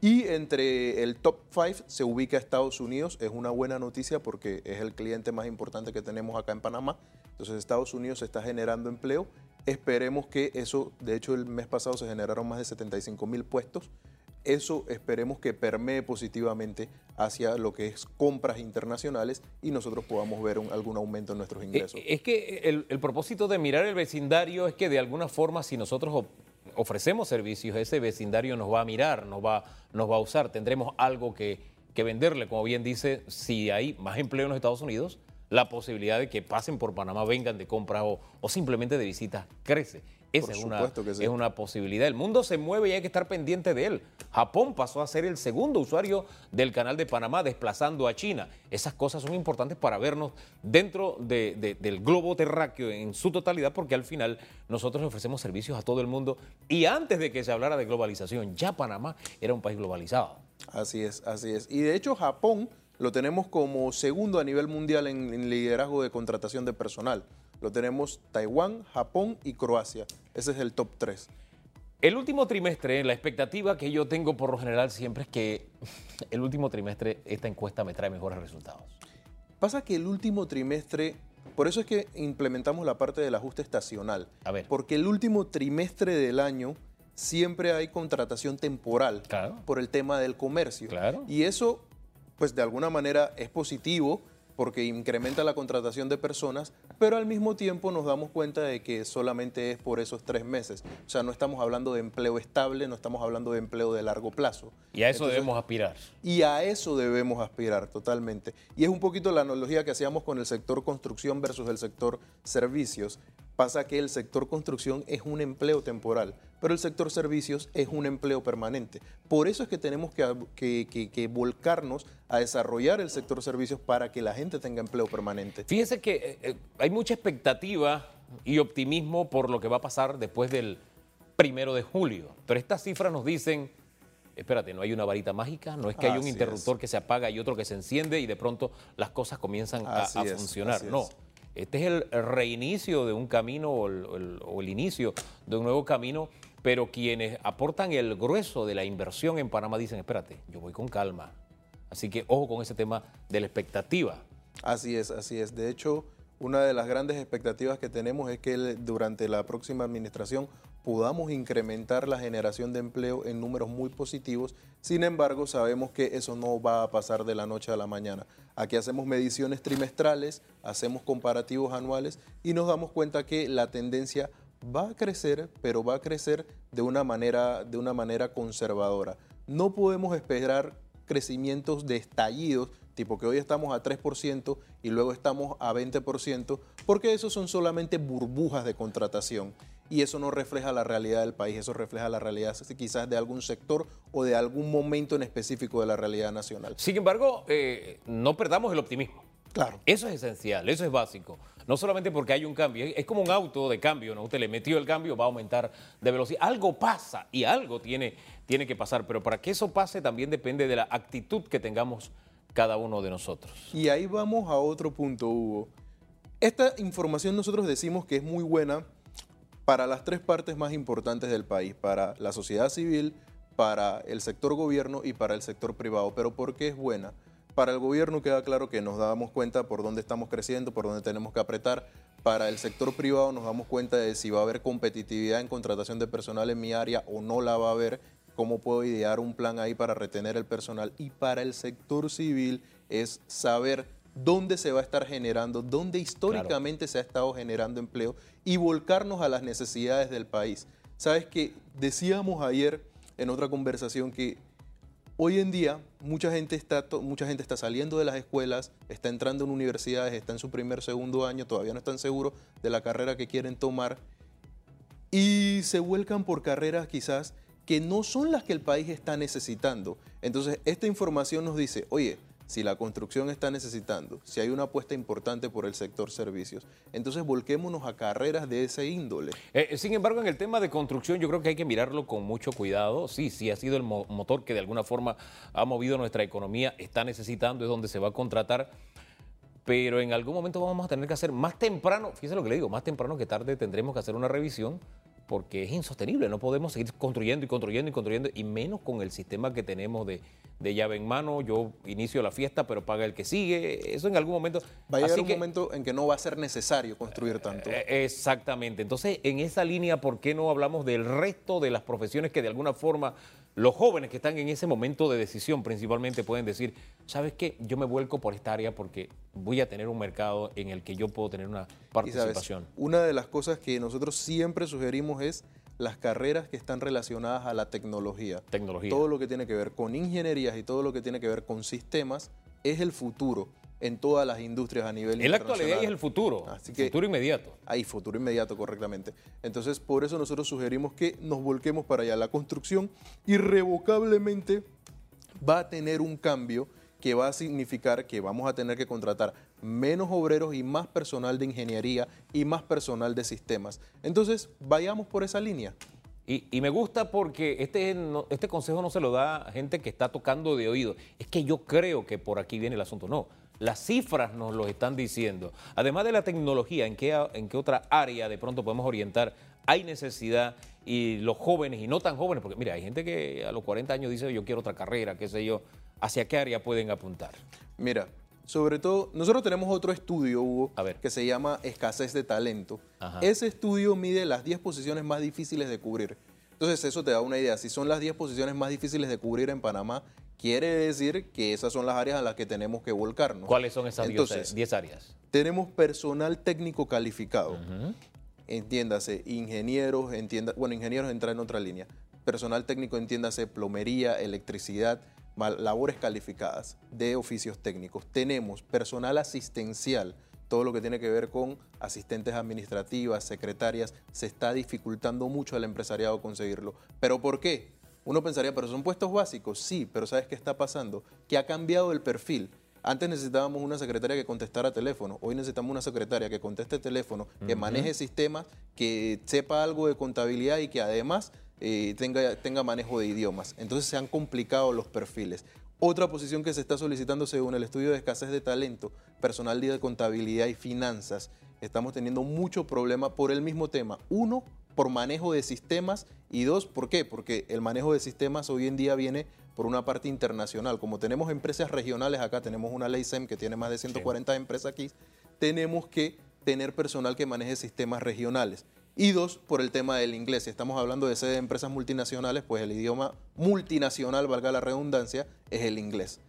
Y entre el top 5 se ubica Estados Unidos. Es una buena noticia porque es el cliente más importante que tenemos acá en Panamá. Entonces Estados Unidos está generando empleo. Esperemos que eso, de hecho el mes pasado se generaron más de 75 mil puestos. Eso esperemos que permee positivamente hacia lo que es compras internacionales y nosotros podamos ver un- algún aumento en nuestros ingresos. Eh, Es que el, el propósito de mirar el vecindario es que de alguna forma si nosotros of- ofrecemos servicios, ese vecindario nos va a mirar, nos va, nos va a usar, tendremos algo que, que venderle. Como bien dice, si hay más empleo en los Estados Unidos, la posibilidad de que pasen por Panamá, vengan de compras o, o simplemente de visitas crece. Esa es una, supuesto que sí. es una posibilidad. El mundo se mueve y hay que estar pendiente de él. Japón pasó a ser el segundo usuario del canal de Panamá, desplazando a China. Esas cosas son importantes para vernos dentro de- de- del globo terráqueo en su totalidad, porque al final nosotros ofrecemos servicios a todo el mundo. Y antes de que se hablara de globalización, ya Panamá era un país globalizado. Así es, así es. Y de hecho Japón lo tenemos como segundo a nivel mundial en, en liderazgo de contratación de personal. Lo tenemos Taiwán, Japón y Croacia. Ese es el top 3. El último trimestre, la expectativa que yo tengo por lo general siempre es que el último trimestre esta encuesta me trae mejores resultados. Pasa que el último trimestre, por eso es que implementamos la parte del ajuste estacional. A ver. Porque el último trimestre del año siempre hay contratación temporal Claro. por el tema del comercio. Claro. Y eso, pues de alguna manera es positivo porque incrementa la contratación de personas, pero al mismo tiempo nos damos cuenta de que solamente es por esos tres meses. O sea, no estamos hablando de empleo estable, no estamos hablando de empleo de largo plazo. Y a eso Entonces, debemos aspirar. y a eso debemos aspirar totalmente. Y es un poquito la analogía que hacíamos con el sector construcción versus el sector servicios. Pasa que el sector construcción es un empleo temporal, pero el sector servicios es un empleo permanente. Por eso es que tenemos que, que- que- que volcarnos a desarrollar el sector servicios para que la gente tenga empleo permanente. Fíjese que eh, eh, hay mucha expectativa y optimismo por lo que va a pasar después del primero de julio. Pero estas cifras nos dicen, espérate, no hay una varita mágica, no es que hay un Así interruptor es. que se apaga y otro que se enciende y de pronto las cosas comienzan a, Así a es, funcionar. así No, es. Este es el reinicio de un camino o el, inicio de un nuevo camino, pero quienes aportan el grueso de la inversión en Panamá dicen, espérate, yo voy con calma. Así que ojo con ese tema de la expectativa. Así es, así es. De hecho, una de las grandes expectativas que tenemos es que durante la próxima administración podamos incrementar la generación de empleo en números muy positivos. Sin embargo, sabemos que eso no va a pasar de la noche a la mañana. Aquí hacemos mediciones trimestrales, hacemos comparativos anuales y nos damos cuenta que la tendencia va a crecer, pero va a crecer de una manera, de una manera conservadora. No podemos esperar crecimientos de estallidos, tipo que hoy estamos a 3% y luego estamos a 20%, porque esos son solamente burbujas de contratación. Y eso no refleja la realidad del país, eso refleja la realidad quizás de algún sector o de algún momento en específico de la realidad nacional. Sin embargo, eh, no perdamos el optimismo. Claro. Eso es esencial, eso es básico. No solamente porque hay un cambio, es como un auto de cambio, ¿no? Usted le metió el cambio, va a aumentar de velocidad. Algo pasa y algo tiene, tiene que pasar, pero para que eso pase también depende de la actitud que tengamos cada uno de nosotros. Y ahí vamos a otro punto, Hugo. Esta información nosotros decimos que es muy buena para las tres partes más importantes del país, para la sociedad civil, para el sector gobierno y para el sector privado. Pero ¿por qué es buena? Para el gobierno queda claro que nos damos cuenta por dónde estamos creciendo, por dónde tenemos que apretar. Para el sector privado nos damos cuenta de si va a haber competitividad en contratación de personal en mi área o no la va a haber, cómo puedo idear un plan ahí para retener el personal. Y para el sector civil es saber dónde se va a estar generando, dónde históricamente se ha estado generando empleo y volcarnos a las necesidades del país. Sabes que decíamos ayer en otra conversación que hoy en día mucha gente está mucha gente está saliendo de las escuelas, está entrando en universidades, está en su primer segundo año, todavía no están seguros de la carrera que quieren tomar y se vuelcan por carreras quizás que no son las que el país está necesitando. Entonces, esta información nos dice, oye, si la construcción está necesitando, si hay una apuesta importante por el sector servicios, entonces volquémonos a carreras de ese índole. Eh, sin embargo, en el tema de construcción yo creo que hay que mirarlo con mucho cuidado. Sí, sí ha sido el mo- motor que de alguna forma ha movido nuestra economía, está necesitando, es donde se va a contratar. Pero en algún momento vamos a tener que hacer más temprano, fíjese lo que le digo, más temprano que tarde tendremos que hacer una revisión porque es insostenible, no podemos seguir construyendo y construyendo y construyendo, y menos con el sistema que tenemos de, de llave en mano, yo inicio la fiesta, pero paga el que sigue, eso en algún momento... Va a llegar Así un que- momento en que no va a ser necesario construir tanto. eh, Exactamente. Entonces, en esa línea, ¿por qué no hablamos del resto de las profesiones que de alguna forma los jóvenes que están en ese momento de decisión principalmente pueden decir, ¿sabes qué? Yo me vuelco por esta área porque voy a tener un mercado en el que yo puedo tener una participación. una de las cosas que nosotros siempre sugerimos es las carreras que están relacionadas a la tecnología. Tecnología. Todo lo que tiene que ver con ingenierías y todo lo que tiene que ver con sistemas es el futuro en todas las industrias a nivel En la actualidad es el futuro, Así que- futuro inmediato. Hay futuro inmediato, correctamente. Entonces, por eso nosotros sugerimos que nos volquemos para allá. La construcción irrevocablemente va a tener un cambio que va a significar que vamos a tener que contratar menos obreros y más personal de ingeniería y más personal de sistemas. Entonces, vayamos por esa línea. Y, y me gusta porque este, no- este consejo no se lo da a gente que está tocando de oído. Es que yo creo que por aquí viene el asunto. No, las cifras nos lo están diciendo. Además de la tecnología, ¿en qué, en qué otra área de pronto podemos orientar? Hay necesidad y los jóvenes y no tan jóvenes, porque mira, hay gente que a los 40 años dice yo quiero otra carrera, qué sé yo. ¿Hacia qué área pueden apuntar? Mira, sobre todo, nosotros tenemos otro estudio, Hugo, A ver. que se llama Escasez de Talento. Ajá. Ese estudio mide las 10 posiciones más difíciles de cubrir. Entonces eso te da una idea. Si son las 10 posiciones más difíciles de cubrir en Panamá, quiere decir que esas son las áreas a las que tenemos que volcarnos. ¿Cuáles son esas 10 áreas? Tenemos personal técnico calificado. Entiéndase, ingenieros, entienda, bueno, ingenieros entra en otra línea. Personal técnico, entiéndase, plomería, electricidad, labores calificadas de oficios técnicos. Tenemos personal asistencial, todo lo que tiene que ver con asistentes administrativas, secretarias, se está dificultando mucho al empresariado conseguirlo. ¿Pero por qué? Uno pensaría, pero son puestos básicos, sí, pero ¿sabes qué está pasando? Que ha cambiado el perfil. Antes necesitábamos una secretaria que contestara teléfono, hoy necesitamos una secretaria que conteste teléfono, que maneje sistemas, que sepa algo de contabilidad y que además eh, tenga, tenga manejo de idiomas. Entonces se han complicado los perfiles. Otra posición que se está solicitando según el estudio de escasez de talento, personal de contabilidad y finanzas. Estamos teniendo mucho problema por el mismo tema. Uno, por manejo de sistemas y dos, ¿por qué? Porque el manejo de sistemas hoy en día viene por una parte internacional. Como tenemos empresas regionales acá, tenemos una ley SEM que tiene más de 140 empresas aquí, tenemos que tener personal que maneje sistemas regionales. Y dos, por el tema del inglés. Si estamos hablando de sede de empresas multinacionales, pues el idioma multinacional, valga la redundancia, es el inglés.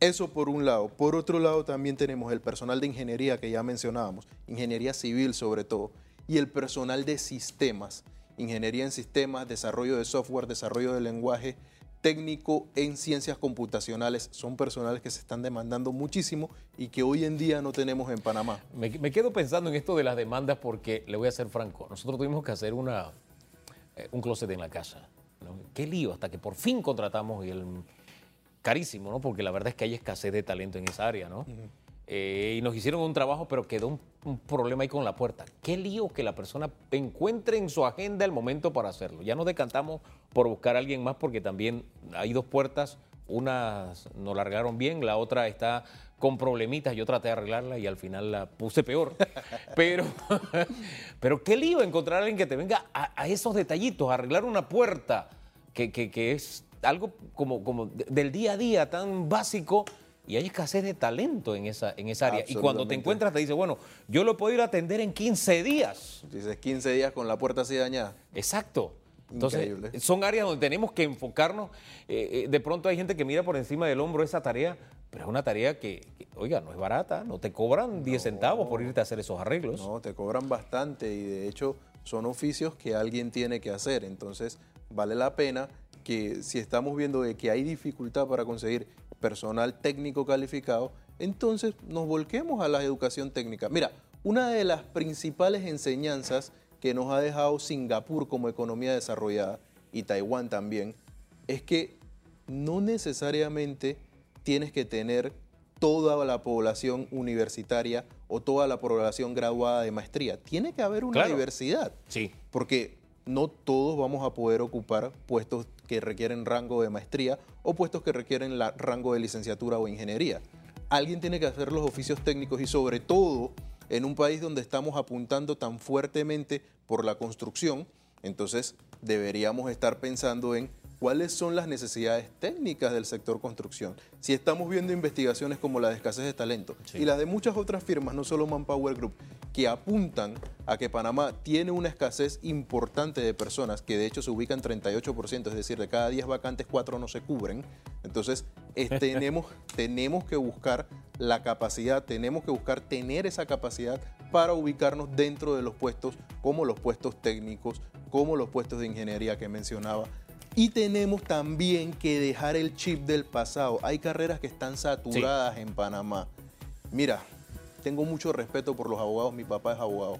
Eso por un lado. Por otro lado, también tenemos el personal de ingeniería que ya mencionábamos, ingeniería civil sobre todo, y el personal de sistemas, ingeniería en sistemas, desarrollo de software, desarrollo de lenguaje, técnico en ciencias computacionales. Son personales que se están demandando muchísimo y que hoy en día no tenemos en Panamá. Me, quedo pensando en esto de las demandas porque, le voy a ser franco, nosotros tuvimos que hacer una, eh, un closet en la casa. Qué lío, hasta que por fin contratamos y el carísimo, ¿no? Porque la verdad es que hay escasez de talento en esa área, ¿no? Eh, y nos hicieron un trabajo, pero quedó un, problema ahí con la puerta. Qué lío que la persona encuentre en su agenda el momento para hacerlo. Ya nos decantamos por buscar a alguien más porque también hay dos puertas. Una nos largaron bien, la otra está con problemitas. Yo traté de arreglarla y al final la puse peor. Pero, pero qué lío encontrar a alguien que te venga a, esos detallitos, a arreglar una puerta que, que es algo como, como del día a día tan básico y hay escasez de talento en esa, en esa área. Y cuando te encuentras te dice, bueno, yo lo puedo ir a atender en 15 días. Dices 15 días con la puerta así dañada. Exacto. Entonces, son áreas donde tenemos que enfocarnos. Eh, eh, de pronto hay gente que mira por encima del hombro esa tarea, pero es una tarea que, oiga, no es barata, no te cobran 10 centavos por irte a hacer esos arreglos. No, te cobran bastante y de hecho son oficios que alguien tiene que hacer. Entonces, vale la pena que si estamos viendo de que hay dificultad para conseguir personal técnico calificado, entonces nos volquemos a la educación técnica. Mira, una de las principales enseñanzas que nos ha dejado Singapur como economía desarrollada y Taiwán también, es que no necesariamente tienes que tener toda la población universitaria o toda la población graduada de maestría. Tiene que haber una diversidad. Sí. Porque no todos vamos a poder ocupar puestos que requieren rango de maestría o puestos que requieren la, rango de licenciatura o ingeniería. Alguien tiene que hacer los oficios técnicos y sobre todo en un país donde estamos apuntando tan fuertemente por la construcción, entonces deberíamos estar pensando en cuáles son las necesidades técnicas del sector construcción. Si estamos viendo investigaciones como la de escasez de talento y las de muchas otras firmas, no solo Manpower Group, que apuntan a que Panamá tiene una escasez importante de personas, que de hecho se ubica en 38%, es decir, de cada 10 vacantes, 4 no se cubren. Entonces, tenemos, tenemos que buscar la capacidad, tenemos que buscar tener esa capacidad para ubicarnos dentro de los puestos como los puestos técnicos, como los puestos de ingeniería que mencionaba y tenemos también que dejar el chip del pasado. Hay carreras que están saturadas en Panamá. Mira, tengo mucho respeto por los abogados, mi papá es abogado.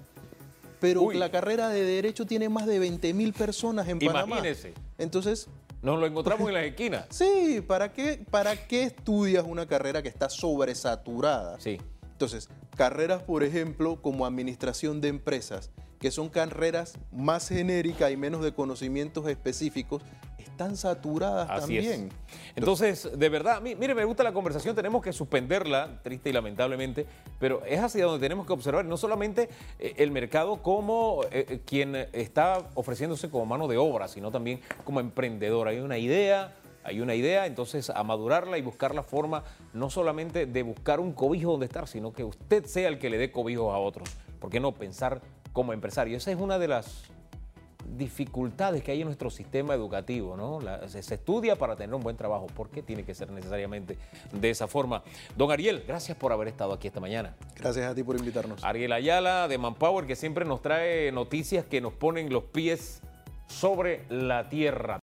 Pero la carrera de Derecho tiene más de 20 mil personas en Panamá. Imagínese. Entonces... Nos lo encontramos en las esquinas. Sí, ¿para qué, ¿para qué estudias una carrera que está sobresaturada? Sí. Entonces, carreras, por ejemplo, como administración de empresas, que son carreras más genéricas y menos de conocimientos específicos, están saturadas también. Entonces, de verdad, mire, me gusta la conversación, tenemos que suspenderla, triste y lamentablemente, pero es hacia donde tenemos que observar, no solamente eh, el mercado como eh, eh, quien está ofreciéndose como mano de obra, sino también como emprendedor. Hay una idea, hay una idea, entonces a madurarla y buscar la forma no solamente de buscar un cobijo donde estar, sino que usted sea el que le dé cobijos a otros. ¿Por qué no pensar como empresario? Esa es una de las dificultades que hay en nuestro sistema educativo, ¿no? La- se, se estudia para tener un buen trabajo. ¿Por qué tiene que ser necesariamente de esa forma? Don Ariel, gracias por haber estado aquí esta mañana. Gracias a ti por invitarnos. Ariel Ayala de Manpower, que siempre nos trae noticias que nos ponen los pies sobre la tierra.